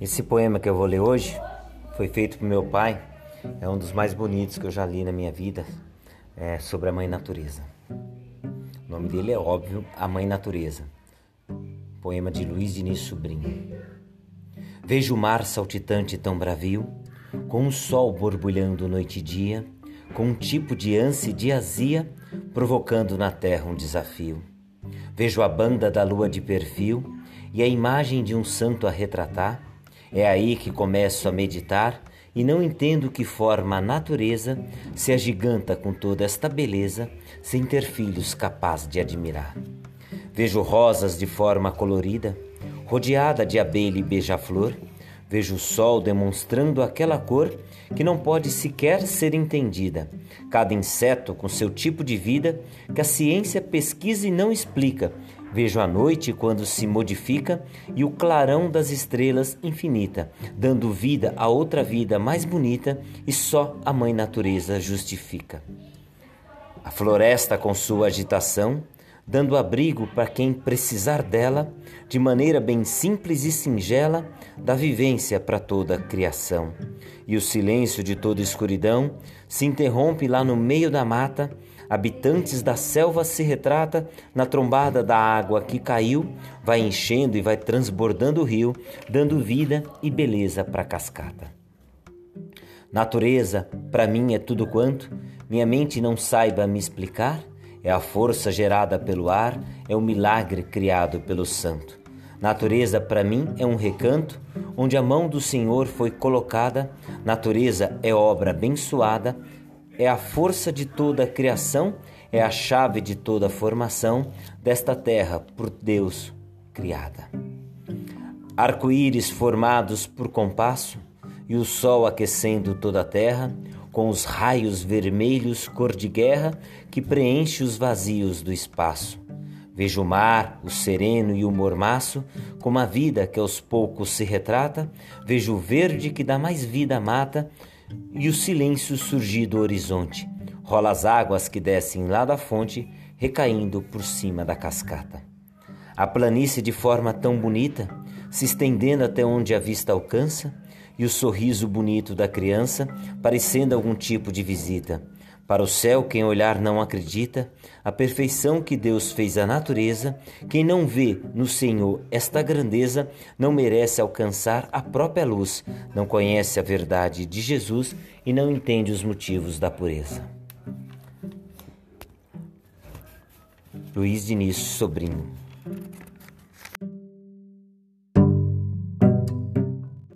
Esse poema que eu vou ler hoje foi feito por meu pai. É um dos mais bonitos que eu já li na minha vida. É sobre a Mãe Natureza. O nome dele é óbvio, A Mãe Natureza. Poema de Luiz Diniz Sobrinho. Vejo o mar saltitante tão bravio, com o sol borbulhando noite e dia, com um tipo de ânsia e de azia, provocando na terra um desafio. Vejo a banda da lua de perfil e a imagem de um santo a retratar é aí que começo a meditar e não entendo que forma a natureza se agiganta com toda esta beleza, sem ter filhos capaz de admirar. Vejo rosas de forma colorida, rodeada de abelha e beija-flor, vejo o sol demonstrando aquela cor que não pode sequer ser entendida. Cada inseto com seu tipo de vida que a ciência pesquisa e não explica, Vejo a noite quando se modifica e o clarão das estrelas infinita, dando vida a outra vida mais bonita e só a Mãe Natureza justifica. A floresta com sua agitação, dando abrigo para quem precisar dela, de maneira bem simples e singela, dá vivência para toda a criação. E o silêncio de toda escuridão se interrompe lá no meio da mata habitantes da selva se retrata na trombada da água que caiu, vai enchendo e vai transbordando o rio, dando vida e beleza para a cascata. Natureza, para mim, é tudo quanto minha mente não saiba me explicar, é a força gerada pelo ar, é o milagre criado pelo santo. Natureza, para mim, é um recanto onde a mão do Senhor foi colocada, natureza é obra abençoada é a força de toda a criação, é a chave de toda a formação desta terra por Deus criada. Arco-íris formados por compasso e o sol aquecendo toda a terra, com os raios vermelhos cor de guerra que preenche os vazios do espaço. Vejo o mar, o sereno e o mormaço, como a vida que aos poucos se retrata, vejo o verde que dá mais vida mata, e o silêncio surgir do horizonte. Rola as águas que descem lá da fonte, recaindo por cima da cascata. A planície de forma tão bonita, se estendendo até onde a vista alcança, e o sorriso bonito da criança, parecendo algum tipo de visita. Para o céu, quem olhar não acredita, a perfeição que Deus fez à natureza, quem não vê no Senhor esta grandeza, não merece alcançar a própria luz, não conhece a verdade de Jesus e não entende os motivos da pureza. Luiz Diniz Sobrinho